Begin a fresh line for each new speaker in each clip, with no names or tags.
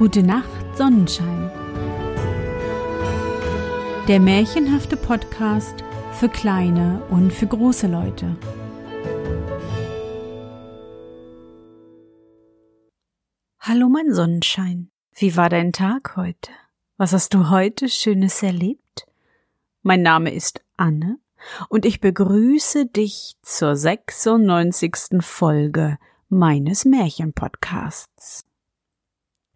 Gute Nacht, Sonnenschein. Der märchenhafte Podcast für kleine und für große Leute. Hallo, mein Sonnenschein. Wie war dein Tag heute? Was hast du heute Schönes erlebt? Mein Name ist Anne und ich begrüße dich zur 96. Folge meines Märchenpodcasts.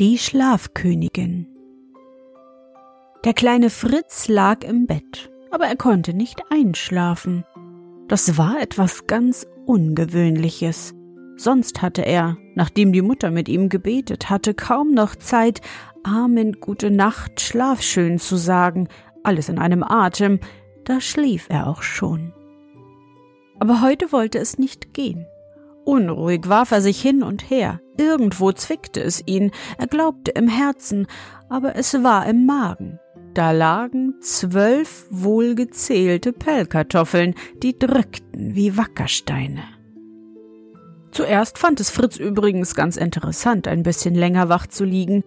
Die Schlafkönigin Der kleine Fritz lag im Bett, aber er konnte nicht einschlafen. Das war etwas ganz Ungewöhnliches. Sonst hatte er, nachdem die Mutter mit ihm gebetet hatte, kaum noch Zeit, Amen, gute Nacht, schlaf schön zu sagen, alles in einem Atem, da schlief er auch schon. Aber heute wollte es nicht gehen. Unruhig warf er sich hin und her. Irgendwo zwickte es ihn, er glaubte im Herzen, aber es war im Magen. Da lagen zwölf wohlgezählte Pellkartoffeln, die drückten wie Wackersteine. Zuerst fand es Fritz übrigens ganz interessant, ein bisschen länger wach zu liegen.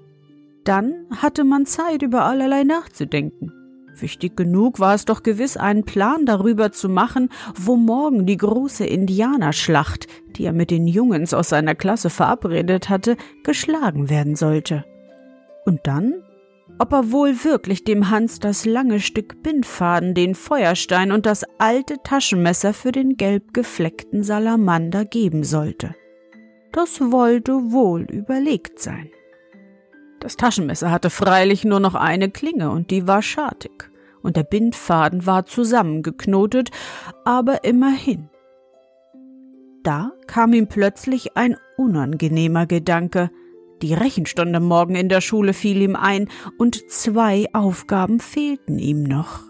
Dann hatte man Zeit, über allerlei nachzudenken. Wichtig genug war es doch gewiss, einen Plan darüber zu machen, wo morgen die große Indianerschlacht, die er mit den Jungens aus seiner Klasse verabredet hatte, geschlagen werden sollte. Und dann, ob er wohl wirklich dem Hans das lange Stück Bindfaden, den Feuerstein und das alte Taschenmesser für den gelb gefleckten Salamander geben sollte. Das wollte wohl überlegt sein. Das Taschenmesser hatte freilich nur noch eine Klinge und die war schartig, und der Bindfaden war zusammengeknotet, aber immerhin. Da kam ihm plötzlich ein unangenehmer Gedanke. Die Rechenstunde morgen in der Schule fiel ihm ein, und zwei Aufgaben fehlten ihm noch.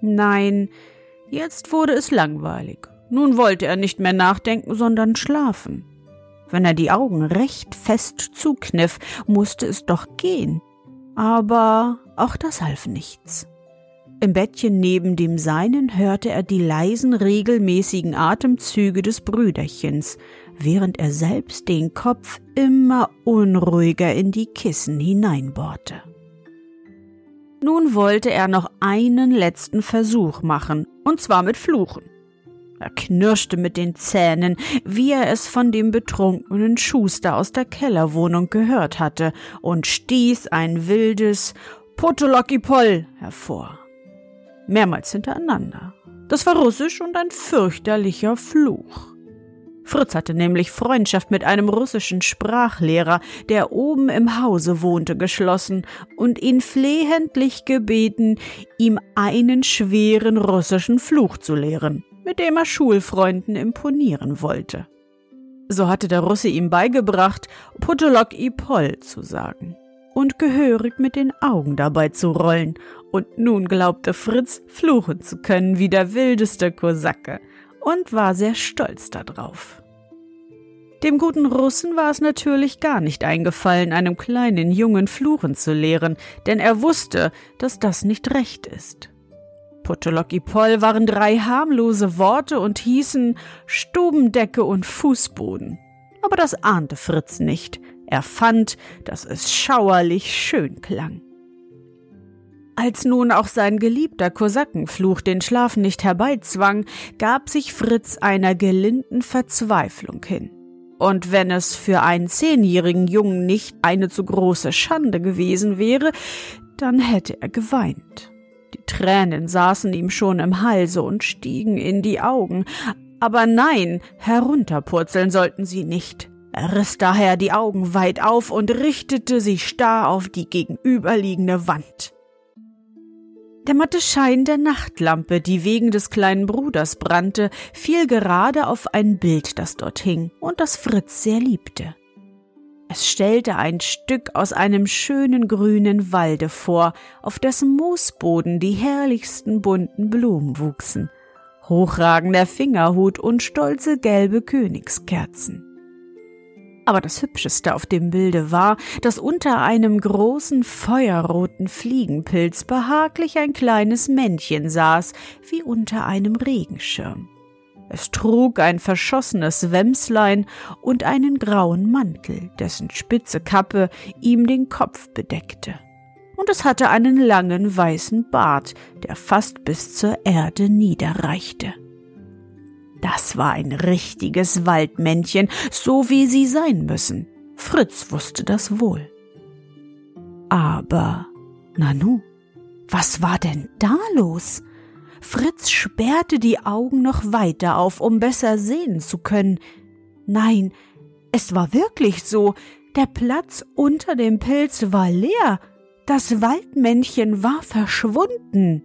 Nein, jetzt wurde es langweilig. Nun wollte er nicht mehr nachdenken, sondern schlafen. Wenn er die Augen recht fest zukniff, musste es doch gehen. Aber auch das half nichts. Im Bettchen neben dem seinen hörte er die leisen, regelmäßigen Atemzüge des Brüderchens, während er selbst den Kopf immer unruhiger in die Kissen hineinbohrte. Nun wollte er noch einen letzten Versuch machen, und zwar mit Fluchen. Er knirschte mit den Zähnen, wie er es von dem betrunkenen Schuster aus der Kellerwohnung gehört hatte, und stieß ein wildes Potolokipol hervor. Mehrmals hintereinander. Das war Russisch und ein fürchterlicher Fluch. Fritz hatte nämlich Freundschaft mit einem russischen Sprachlehrer, der oben im Hause wohnte, geschlossen und ihn flehentlich gebeten, ihm einen schweren russischen Fluch zu lehren mit dem er Schulfreunden imponieren wollte. So hatte der Russe ihm beigebracht, Potolok i Pol zu sagen und gehörig mit den Augen dabei zu rollen, und nun glaubte Fritz, fluchen zu können wie der wildeste Kosake und war sehr stolz darauf. Dem guten Russen war es natürlich gar nicht eingefallen, einem kleinen Jungen fluchen zu lehren, denn er wusste, dass das nicht recht ist. Potolokipol waren drei harmlose Worte und hießen Stubendecke und Fußboden. Aber das ahnte Fritz nicht. Er fand, dass es schauerlich schön klang. Als nun auch sein geliebter Kosakenfluch den Schlaf nicht herbeizwang, gab sich Fritz einer gelinden Verzweiflung hin. Und wenn es für einen zehnjährigen Jungen nicht eine zu große Schande gewesen wäre, dann hätte er geweint. Tränen saßen ihm schon im Halse und stiegen in die Augen. Aber nein, herunterpurzeln sollten sie nicht. Er riss daher die Augen weit auf und richtete sie starr auf die gegenüberliegende Wand. Der matte Schein der Nachtlampe, die wegen des kleinen Bruders brannte, fiel gerade auf ein Bild, das dort hing und das Fritz sehr liebte. Es stellte ein Stück aus einem schönen grünen Walde vor, auf dessen Moosboden die herrlichsten bunten Blumen wuchsen, hochragender Fingerhut und stolze gelbe Königskerzen. Aber das Hübscheste auf dem Bilde war, dass unter einem großen feuerroten Fliegenpilz behaglich ein kleines Männchen saß, wie unter einem Regenschirm. Es trug ein verschossenes Wämslein und einen grauen Mantel, dessen spitze Kappe ihm den Kopf bedeckte. Und es hatte einen langen weißen Bart, der fast bis zur Erde niederreichte. Das war ein richtiges Waldmännchen, so wie sie sein müssen. Fritz wusste das wohl. Aber, Nanu, was war denn da los? Fritz sperrte die Augen noch weiter auf, um besser sehen zu können. Nein, es war wirklich so, der Platz unter dem Pilz war leer, das Waldmännchen war verschwunden.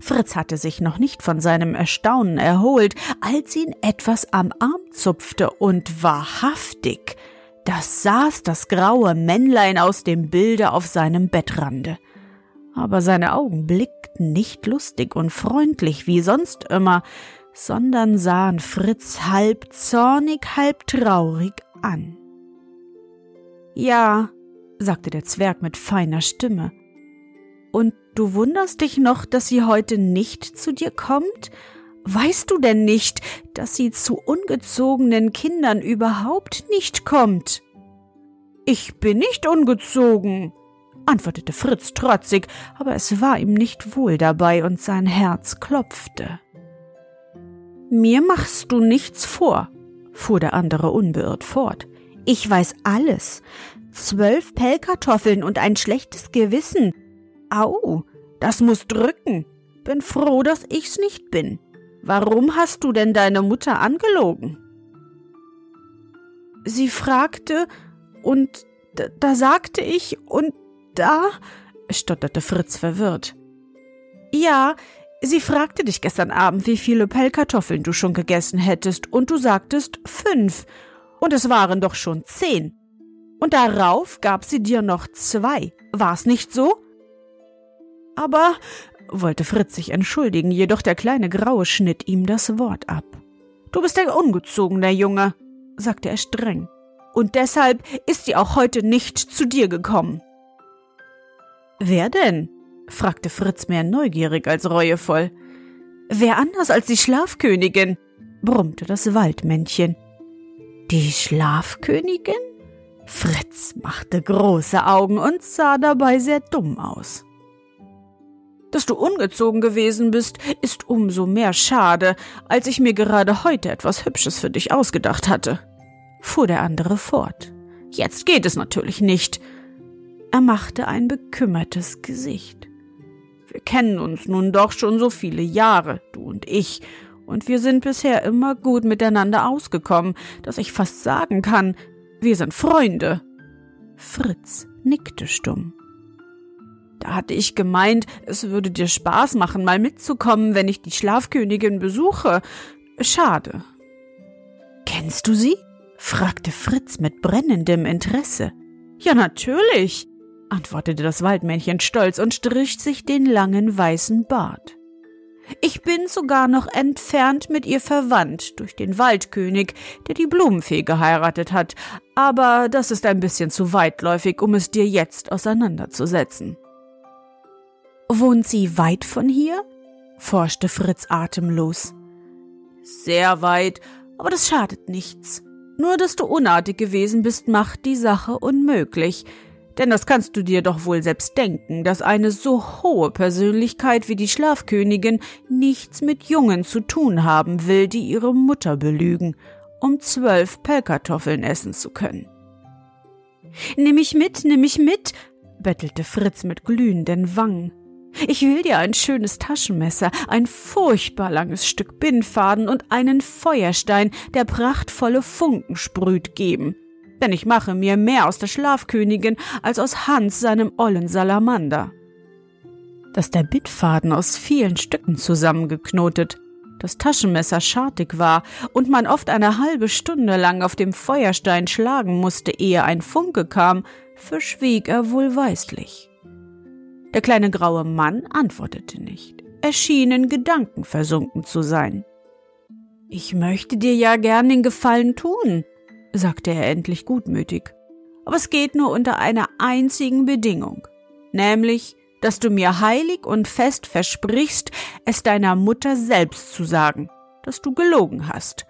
Fritz hatte sich noch nicht von seinem Erstaunen erholt, als ihn etwas am Arm zupfte, und wahrhaftig, da saß das graue Männlein aus dem Bilde auf seinem Bettrande aber seine Augen blickten nicht lustig und freundlich wie sonst immer, sondern sahen Fritz halb zornig, halb traurig an. Ja, sagte der Zwerg mit feiner Stimme. Und du wunderst dich noch, dass sie heute nicht zu dir kommt? Weißt du denn nicht, dass sie zu ungezogenen Kindern überhaupt nicht kommt? Ich bin nicht ungezogen, antwortete Fritz trotzig, aber es war ihm nicht wohl dabei und sein Herz klopfte. Mir machst du nichts vor, fuhr der andere unbeirrt fort. Ich weiß alles. Zwölf Pellkartoffeln und ein schlechtes Gewissen. Au, das muss drücken. Bin froh, dass ich's nicht bin. Warum hast du denn deine Mutter angelogen? Sie fragte, und da sagte ich, und da? stotterte Fritz verwirrt. Ja, sie fragte dich gestern Abend, wie viele Pellkartoffeln du schon gegessen hättest, und du sagtest fünf. Und es waren doch schon zehn. Und darauf gab sie dir noch zwei. War's nicht so? Aber, wollte Fritz sich entschuldigen, jedoch der kleine Graue schnitt ihm das Wort ab. Du bist ein ungezogener Junge, sagte er streng. Und deshalb ist sie auch heute nicht zu dir gekommen. Wer denn? fragte Fritz mehr neugierig als reuevoll. Wer anders als die Schlafkönigin? brummte das Waldmännchen. Die Schlafkönigin? Fritz machte große Augen und sah dabei sehr dumm aus. Dass du ungezogen gewesen bist, ist umso mehr schade, als ich mir gerade heute etwas Hübsches für dich ausgedacht hatte, fuhr der andere fort. Jetzt geht es natürlich nicht. Er machte ein bekümmertes Gesicht. Wir kennen uns nun doch schon so viele Jahre, du und ich, und wir sind bisher immer gut miteinander ausgekommen, dass ich fast sagen kann, wir sind Freunde. Fritz nickte stumm. Da hatte ich gemeint, es würde dir Spaß machen, mal mitzukommen, wenn ich die Schlafkönigin besuche. Schade. Kennst du sie? fragte Fritz mit brennendem Interesse. Ja, natürlich antwortete das Waldmännchen stolz und strich sich den langen weißen Bart. Ich bin sogar noch entfernt mit ihr verwandt durch den Waldkönig, der die Blumenfee geheiratet hat, aber das ist ein bisschen zu weitläufig, um es dir jetzt auseinanderzusetzen. Wohnt sie weit von hier? forschte Fritz atemlos. Sehr weit, aber das schadet nichts. Nur dass du unartig gewesen bist, macht die Sache unmöglich. Denn das kannst du dir doch wohl selbst denken, dass eine so hohe Persönlichkeit wie die Schlafkönigin nichts mit Jungen zu tun haben will, die ihre Mutter belügen, um zwölf Pellkartoffeln essen zu können. Nimm mich mit, nimm mich mit, bettelte Fritz mit glühenden Wangen. Ich will dir ein schönes Taschenmesser, ein furchtbar langes Stück Bindfaden und einen Feuerstein, der prachtvolle Funken sprüht, geben denn ich mache mir mehr aus der Schlafkönigin als aus Hans seinem ollen Salamander. dass der Bittfaden aus vielen Stücken zusammengeknotet, das Taschenmesser schartig war und man oft eine halbe Stunde lang auf dem Feuerstein schlagen musste, ehe ein Funke kam, verschwieg er wohlweislich. Der kleine graue Mann antwortete nicht. Er schien in Gedanken versunken zu sein. Ich möchte dir ja gern den Gefallen tun, sagte er endlich gutmütig. Aber es geht nur unter einer einzigen Bedingung, nämlich, dass du mir heilig und fest versprichst, es deiner Mutter selbst zu sagen, dass du gelogen hast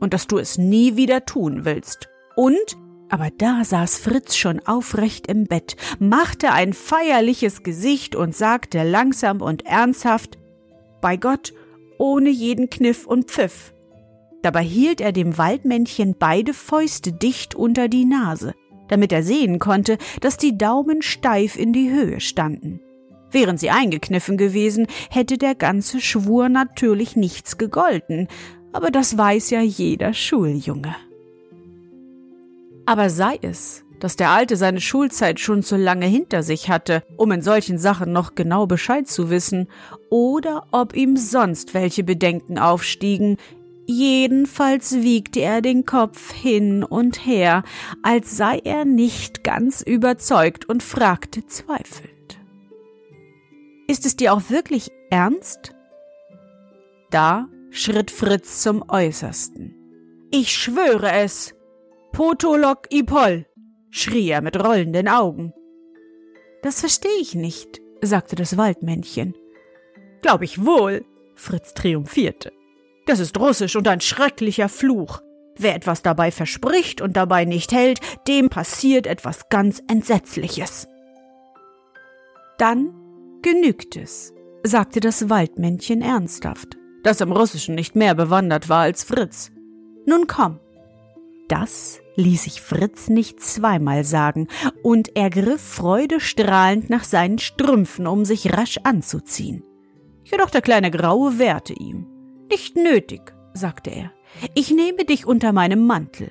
und dass du es nie wieder tun willst. Und, aber da saß Fritz schon aufrecht im Bett, machte ein feierliches Gesicht und sagte langsam und ernsthaft, bei Gott, ohne jeden Kniff und Pfiff. Dabei hielt er dem Waldmännchen beide Fäuste dicht unter die Nase, damit er sehen konnte, dass die Daumen steif in die Höhe standen. Wären sie eingekniffen gewesen, hätte der ganze Schwur natürlich nichts gegolten, aber das weiß ja jeder Schuljunge. Aber sei es, dass der Alte seine Schulzeit schon zu lange hinter sich hatte, um in solchen Sachen noch genau Bescheid zu wissen, oder ob ihm sonst welche Bedenken aufstiegen, jedenfalls wiegte er den Kopf hin und her, als sei er nicht ganz überzeugt und fragte zweifelnd. Ist es dir auch wirklich ernst? Da schritt Fritz zum Äußersten. Ich schwöre es. Potolok Ipol, schrie er mit rollenden Augen. Das verstehe ich nicht, sagte das Waldmännchen. Glaub ich wohl, Fritz triumphierte. Das ist russisch und ein schrecklicher Fluch. Wer etwas dabei verspricht und dabei nicht hält, dem passiert etwas ganz Entsetzliches. Dann genügt es, sagte das Waldmännchen ernsthaft, das im Russischen nicht mehr bewandert war als Fritz. Nun komm. Das ließ sich Fritz nicht zweimal sagen, und er griff freudestrahlend nach seinen Strümpfen, um sich rasch anzuziehen. Jedoch der kleine Graue wehrte ihm. Nicht nötig, sagte er. Ich nehme dich unter meinem Mantel.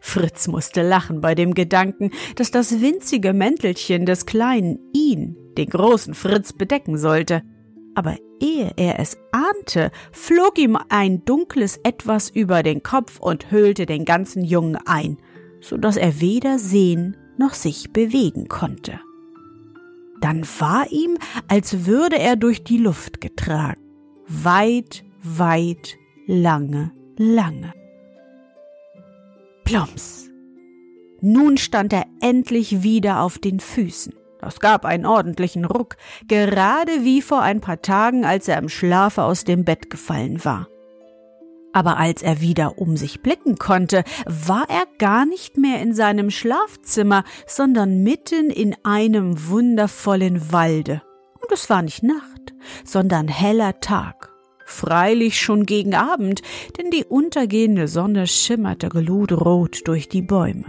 Fritz musste lachen bei dem Gedanken, dass das winzige Mäntelchen des Kleinen ihn, den großen Fritz, bedecken sollte. Aber ehe er es ahnte, flog ihm ein dunkles Etwas über den Kopf und hüllte den ganzen Jungen ein, so dass er weder sehen noch sich bewegen konnte. Dann war ihm, als würde er durch die Luft getragen, weit, weit, lange, lange. Plumps. Nun stand er endlich wieder auf den Füßen. Das gab einen ordentlichen Ruck, gerade wie vor ein paar Tagen, als er im Schlafe aus dem Bett gefallen war. Aber als er wieder um sich blicken konnte, war er gar nicht mehr in seinem Schlafzimmer, sondern mitten in einem wundervollen Walde. Und es war nicht Nacht, sondern heller Tag. Freilich schon gegen Abend, denn die untergehende Sonne schimmerte gludrot durch die Bäume.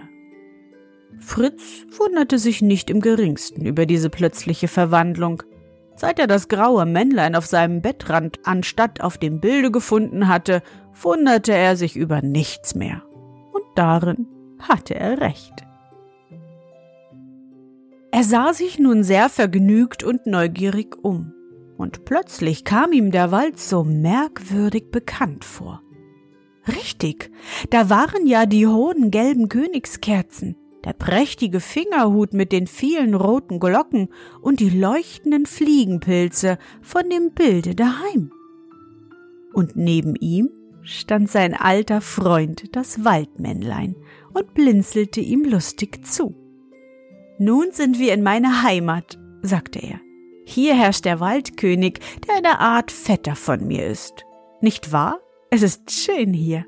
Fritz wunderte sich nicht im geringsten über diese plötzliche Verwandlung. Seit er das graue Männlein auf seinem Bettrand anstatt auf dem Bilde gefunden hatte, wunderte er sich über nichts mehr. Und darin hatte er recht. Er sah sich nun sehr vergnügt und neugierig um und plötzlich kam ihm der Wald so merkwürdig bekannt vor. Richtig, da waren ja die hohen gelben Königskerzen, der prächtige Fingerhut mit den vielen roten Glocken und die leuchtenden Fliegenpilze von dem Bilde daheim. Und neben ihm stand sein alter Freund, das Waldmännlein, und blinzelte ihm lustig zu. Nun sind wir in meiner Heimat, sagte er. Hier herrscht der Waldkönig, der eine Art Vetter von mir ist. Nicht wahr? Es ist schön hier.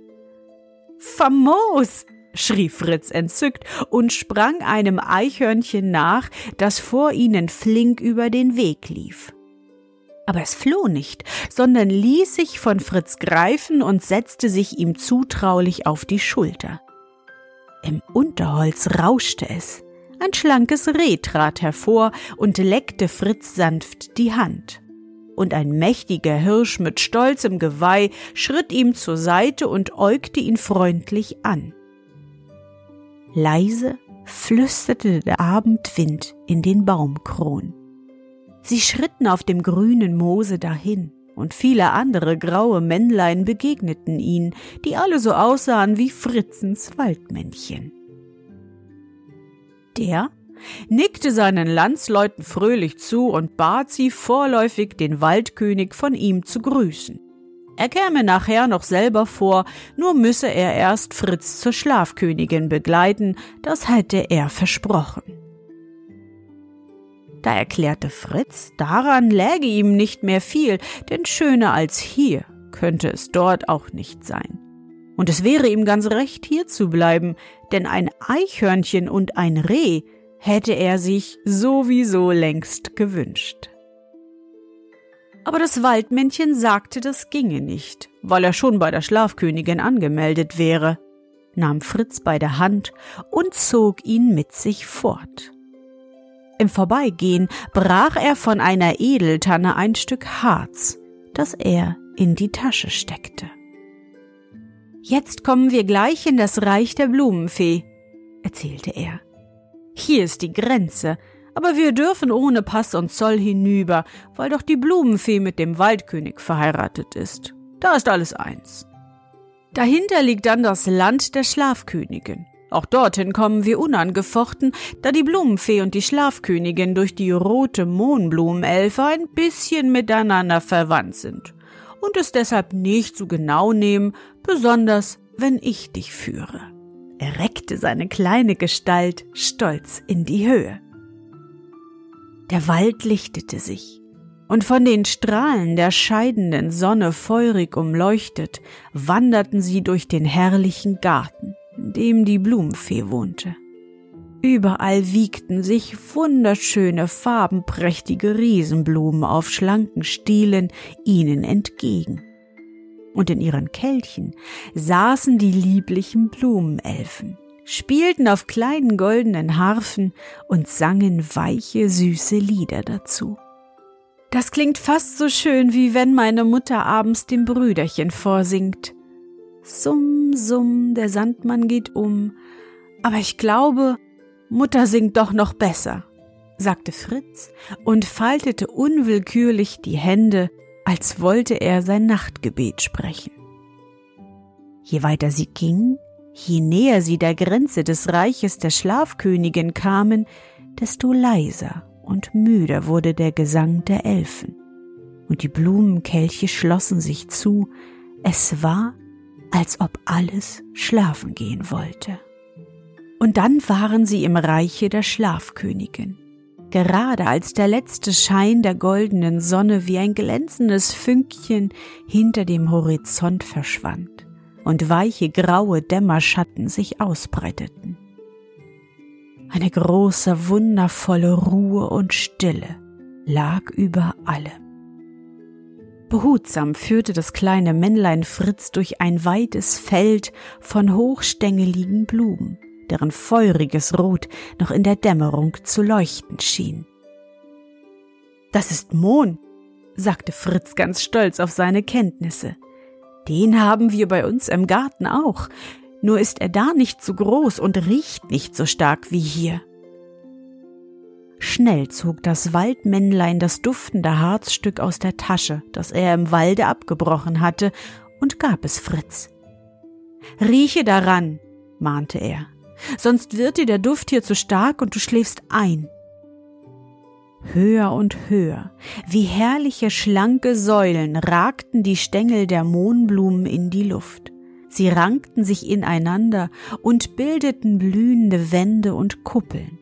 Famos! schrie Fritz entzückt und sprang einem Eichhörnchen nach, das vor ihnen flink über den Weg lief. Aber es floh nicht, sondern ließ sich von Fritz greifen und setzte sich ihm zutraulich auf die Schulter. Im Unterholz rauschte es. Ein schlankes Reh trat hervor und leckte Fritz sanft die Hand. Und ein mächtiger Hirsch mit stolzem Geweih schritt ihm zur Seite und äugte ihn freundlich an. Leise flüsterte der Abendwind in den Baumkronen. Sie schritten auf dem grünen Moose dahin, und viele andere graue Männlein begegneten ihnen, die alle so aussahen wie Fritzens Waldmännchen. Der nickte seinen Landsleuten fröhlich zu und bat sie vorläufig, den Waldkönig von ihm zu grüßen. Er käme nachher noch selber vor, nur müsse er erst Fritz zur Schlafkönigin begleiten, das hätte er versprochen. Da erklärte Fritz, daran läge ihm nicht mehr viel, denn schöner als hier könnte es dort auch nicht sein. Und es wäre ihm ganz recht, hier zu bleiben, denn ein Eichhörnchen und ein Reh hätte er sich sowieso längst gewünscht. Aber das Waldmännchen sagte, das ginge nicht, weil er schon bei der Schlafkönigin angemeldet wäre, nahm Fritz bei der Hand und zog ihn mit sich fort. Im Vorbeigehen brach er von einer Edeltanne ein Stück Harz, das er in die Tasche steckte. Jetzt kommen wir gleich in das Reich der Blumenfee, erzählte er. Hier ist die Grenze, aber wir dürfen ohne Pass und Zoll hinüber, weil doch die Blumenfee mit dem Waldkönig verheiratet ist. Da ist alles eins. Dahinter liegt dann das Land der Schlafkönigin. Auch dorthin kommen wir unangefochten, da die Blumenfee und die Schlafkönigin durch die rote Mohnblumenelfe ein bisschen miteinander verwandt sind und es deshalb nicht so genau nehmen, besonders wenn ich dich führe. Er reckte seine kleine Gestalt stolz in die Höhe. Der Wald lichtete sich, und von den Strahlen der scheidenden Sonne feurig umleuchtet, wanderten sie durch den herrlichen Garten, in dem die Blumenfee wohnte. Überall wiegten sich wunderschöne, farbenprächtige Riesenblumen auf schlanken Stielen ihnen entgegen und in ihren Kelchen saßen die lieblichen Blumenelfen, spielten auf kleinen goldenen Harfen und sangen weiche, süße Lieder dazu. Das klingt fast so schön, wie wenn meine Mutter abends dem Brüderchen vorsingt. Summ, summ, der Sandmann geht um. Aber ich glaube, Mutter singt doch noch besser, sagte Fritz und faltete unwillkürlich die Hände als wollte er sein Nachtgebet sprechen. Je weiter sie gingen, je näher sie der Grenze des Reiches der Schlafkönigin kamen, desto leiser und müder wurde der Gesang der Elfen, und die Blumenkelche schlossen sich zu, es war, als ob alles schlafen gehen wollte. Und dann waren sie im Reiche der Schlafkönigin gerade als der letzte Schein der goldenen Sonne wie ein glänzendes Fünkchen hinter dem Horizont verschwand und weiche graue Dämmerschatten sich ausbreiteten. Eine große, wundervolle Ruhe und Stille lag über allem. Behutsam führte das kleine Männlein Fritz durch ein weites Feld von hochstängeligen Blumen deren feuriges Rot noch in der Dämmerung zu leuchten schien. Das ist Mohn, sagte Fritz ganz stolz auf seine Kenntnisse. Den haben wir bei uns im Garten auch, nur ist er da nicht so groß und riecht nicht so stark wie hier. Schnell zog das Waldmännlein das duftende Harzstück aus der Tasche, das er im Walde abgebrochen hatte, und gab es Fritz. Rieche daran, mahnte er sonst wird dir der Duft hier zu stark und du schläfst ein. Höher und höher, wie herrliche schlanke Säulen ragten die Stängel der Mohnblumen in die Luft. Sie rankten sich ineinander und bildeten blühende Wände und Kuppeln.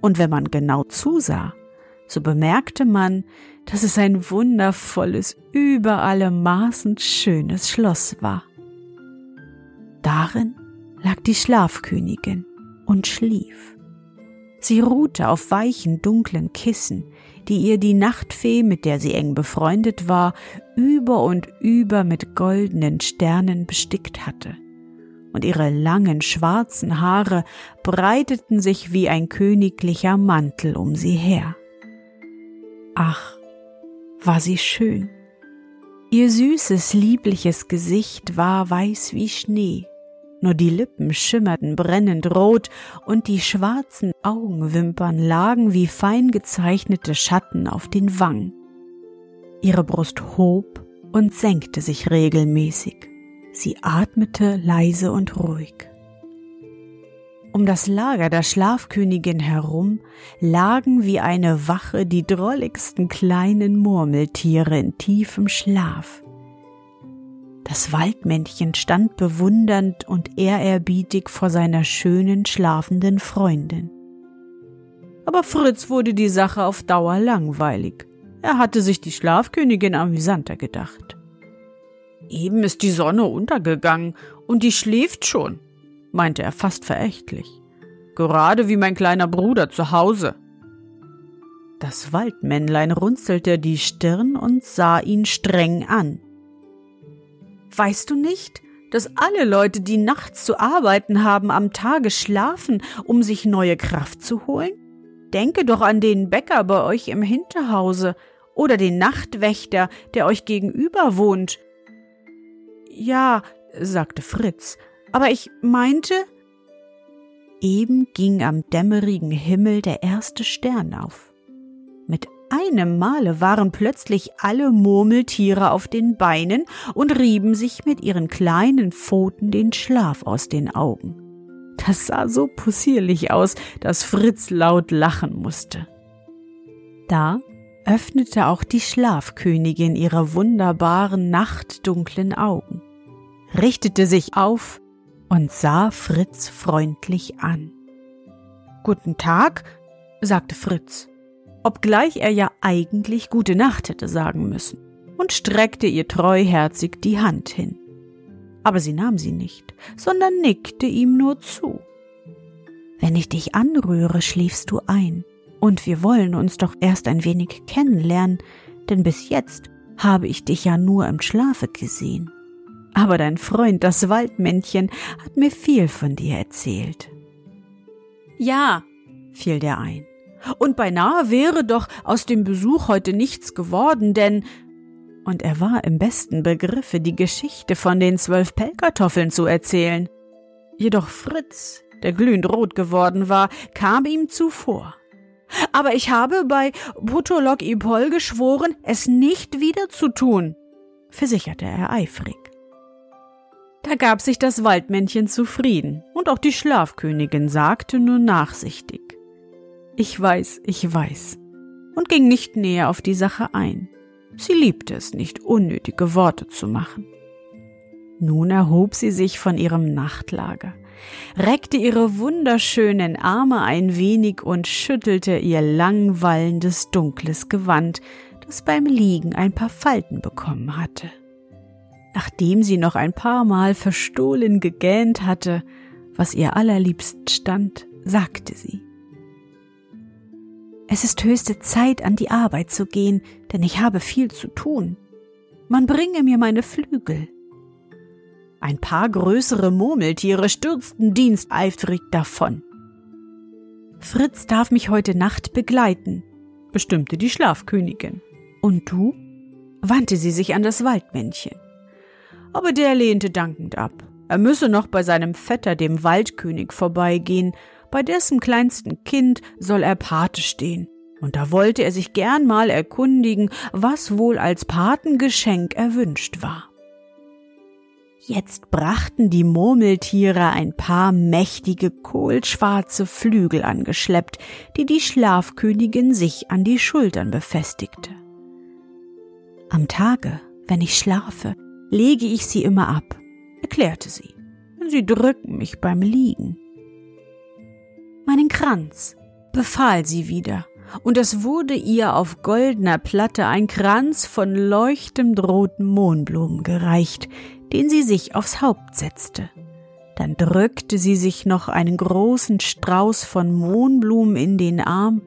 Und wenn man genau zusah, so bemerkte man, dass es ein wundervolles, über alle Maßen schönes Schloss war. Darin lag die Schlafkönigin und schlief. Sie ruhte auf weichen, dunklen Kissen, die ihr die Nachtfee, mit der sie eng befreundet war, über und über mit goldenen Sternen bestickt hatte. Und ihre langen schwarzen Haare breiteten sich wie ein königlicher Mantel um sie her. Ach, war sie schön. Ihr süßes, liebliches Gesicht war weiß wie Schnee, nur die Lippen schimmerten brennend rot und die schwarzen Augenwimpern lagen wie fein gezeichnete Schatten auf den Wangen. Ihre Brust hob und senkte sich regelmäßig. Sie atmete leise und ruhig. Um das Lager der Schlafkönigin herum lagen wie eine Wache die drolligsten kleinen Murmeltiere in tiefem Schlaf. Das Waldmännchen stand bewundernd und ehrerbietig vor seiner schönen schlafenden Freundin. Aber Fritz wurde die Sache auf Dauer langweilig. Er hatte sich die Schlafkönigin amüsanter gedacht. Eben ist die Sonne untergegangen und die schläft schon, meinte er fast verächtlich. Gerade wie mein kleiner Bruder zu Hause. Das Waldmännlein runzelte die Stirn und sah ihn streng an. Weißt du nicht, dass alle Leute, die nachts zu arbeiten haben, am Tage schlafen, um sich neue Kraft zu holen? Denke doch an den Bäcker bei euch im Hinterhause oder den Nachtwächter, der euch gegenüber wohnt. Ja, sagte Fritz, aber ich meinte. Eben ging am dämmerigen Himmel der erste Stern auf. Einem Male waren plötzlich alle Murmeltiere auf den Beinen und rieben sich mit ihren kleinen Pfoten den Schlaf aus den Augen. Das sah so possierlich aus, dass Fritz laut lachen musste. Da öffnete auch die Schlafkönigin ihre wunderbaren nachtdunklen Augen, richtete sich auf und sah Fritz freundlich an. Guten Tag, sagte Fritz, obgleich er ja eigentlich gute Nacht hätte sagen müssen, und streckte ihr treuherzig die Hand hin. Aber sie nahm sie nicht, sondern nickte ihm nur zu. Wenn ich dich anrühre, schläfst du ein, und wir wollen uns doch erst ein wenig kennenlernen, denn bis jetzt habe ich dich ja nur im Schlafe gesehen aber dein Freund, das Waldmännchen, hat mir viel von dir erzählt. Ja, fiel der ein. Und beinahe wäre doch aus dem Besuch heute nichts geworden, denn und er war im besten Begriffe, die Geschichte von den zwölf Pellkartoffeln zu erzählen. Jedoch Fritz, der glühend rot geworden war, kam ihm zuvor. Aber ich habe bei Butolok Ipol geschworen, es nicht wieder zu tun, versicherte er eifrig. Da gab sich das Waldmännchen zufrieden, und auch die Schlafkönigin sagte nur nachsichtig Ich weiß, ich weiß, und ging nicht näher auf die Sache ein. Sie liebte es nicht, unnötige Worte zu machen. Nun erhob sie sich von ihrem Nachtlager, reckte ihre wunderschönen Arme ein wenig und schüttelte ihr langwallendes dunkles Gewand, das beim Liegen ein paar Falten bekommen hatte. Nachdem sie noch ein paar Mal verstohlen gegähnt hatte, was ihr allerliebst stand, sagte sie Es ist höchste Zeit, an die Arbeit zu gehen, denn ich habe viel zu tun. Man bringe mir meine Flügel. Ein paar größere Murmeltiere stürzten diensteifrig davon. Fritz darf mich heute Nacht begleiten, bestimmte die Schlafkönigin. Und du? wandte sie sich an das Waldmännchen aber der lehnte dankend ab. Er müsse noch bei seinem Vetter, dem Waldkönig, vorbeigehen, bei dessen kleinsten Kind soll er Pate stehen. Und da wollte er sich gern mal erkundigen, was wohl als Patengeschenk erwünscht war. Jetzt brachten die Murmeltiere ein paar mächtige kohlschwarze Flügel angeschleppt, die die Schlafkönigin sich an die Schultern befestigte. Am Tage, wenn ich schlafe, lege ich sie immer ab, erklärte sie. Sie drücken mich beim Liegen. Meinen Kranz, befahl sie wieder, und es wurde ihr auf goldener Platte ein Kranz von leuchtend roten Mohnblumen gereicht, den sie sich aufs Haupt setzte. Dann drückte sie sich noch einen großen Strauß von Mohnblumen in den Arm,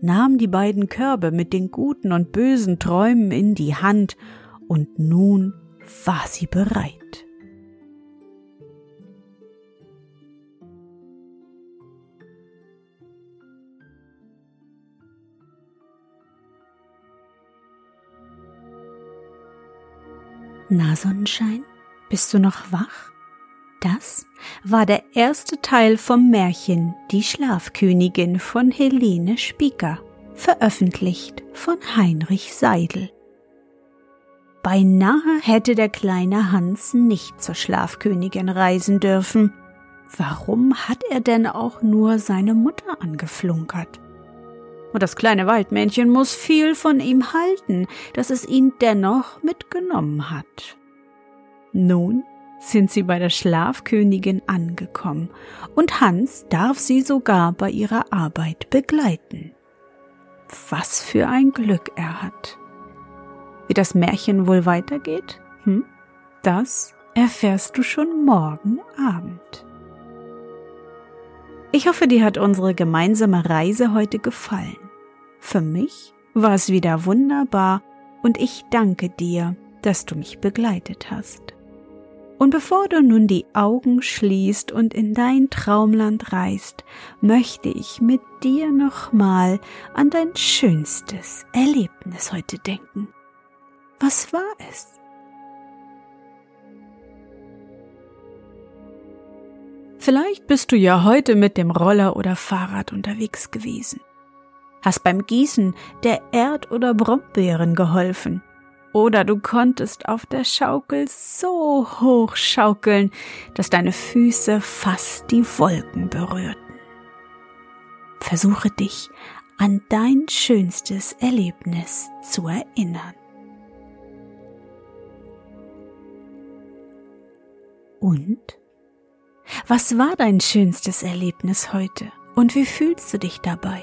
nahm die beiden Körbe mit den guten und bösen Träumen in die Hand, und nun war sie bereit. Na, Sonnenschein, bist du noch wach? Das war der erste Teil vom Märchen Die Schlafkönigin von Helene Spieker, veröffentlicht von Heinrich Seidel. Beinahe hätte der kleine Hans nicht zur Schlafkönigin reisen dürfen. Warum hat er denn auch nur seine Mutter angeflunkert? Und das kleine Waldmännchen muss viel von ihm halten, dass es ihn dennoch mitgenommen hat. Nun sind sie bei der Schlafkönigin angekommen, und Hans darf sie sogar bei ihrer Arbeit begleiten. Was für ein Glück er hat. Wie das Märchen wohl weitergeht? Hm? Das erfährst du schon morgen Abend. Ich hoffe, dir hat unsere gemeinsame Reise heute gefallen. Für mich war es wieder wunderbar und ich danke dir, dass du mich begleitet hast. Und bevor du nun die Augen schließt und in dein Traumland reist, möchte ich mit dir nochmal an dein schönstes Erlebnis heute denken. Was war es? Vielleicht bist du ja heute mit dem Roller oder Fahrrad unterwegs gewesen. Hast beim Gießen der Erd- oder Brombeeren geholfen. Oder du konntest auf der Schaukel so hoch schaukeln, dass deine Füße fast die Wolken berührten. Versuche dich an dein schönstes Erlebnis zu erinnern. Und? Was war dein schönstes Erlebnis heute und wie fühlst du dich dabei?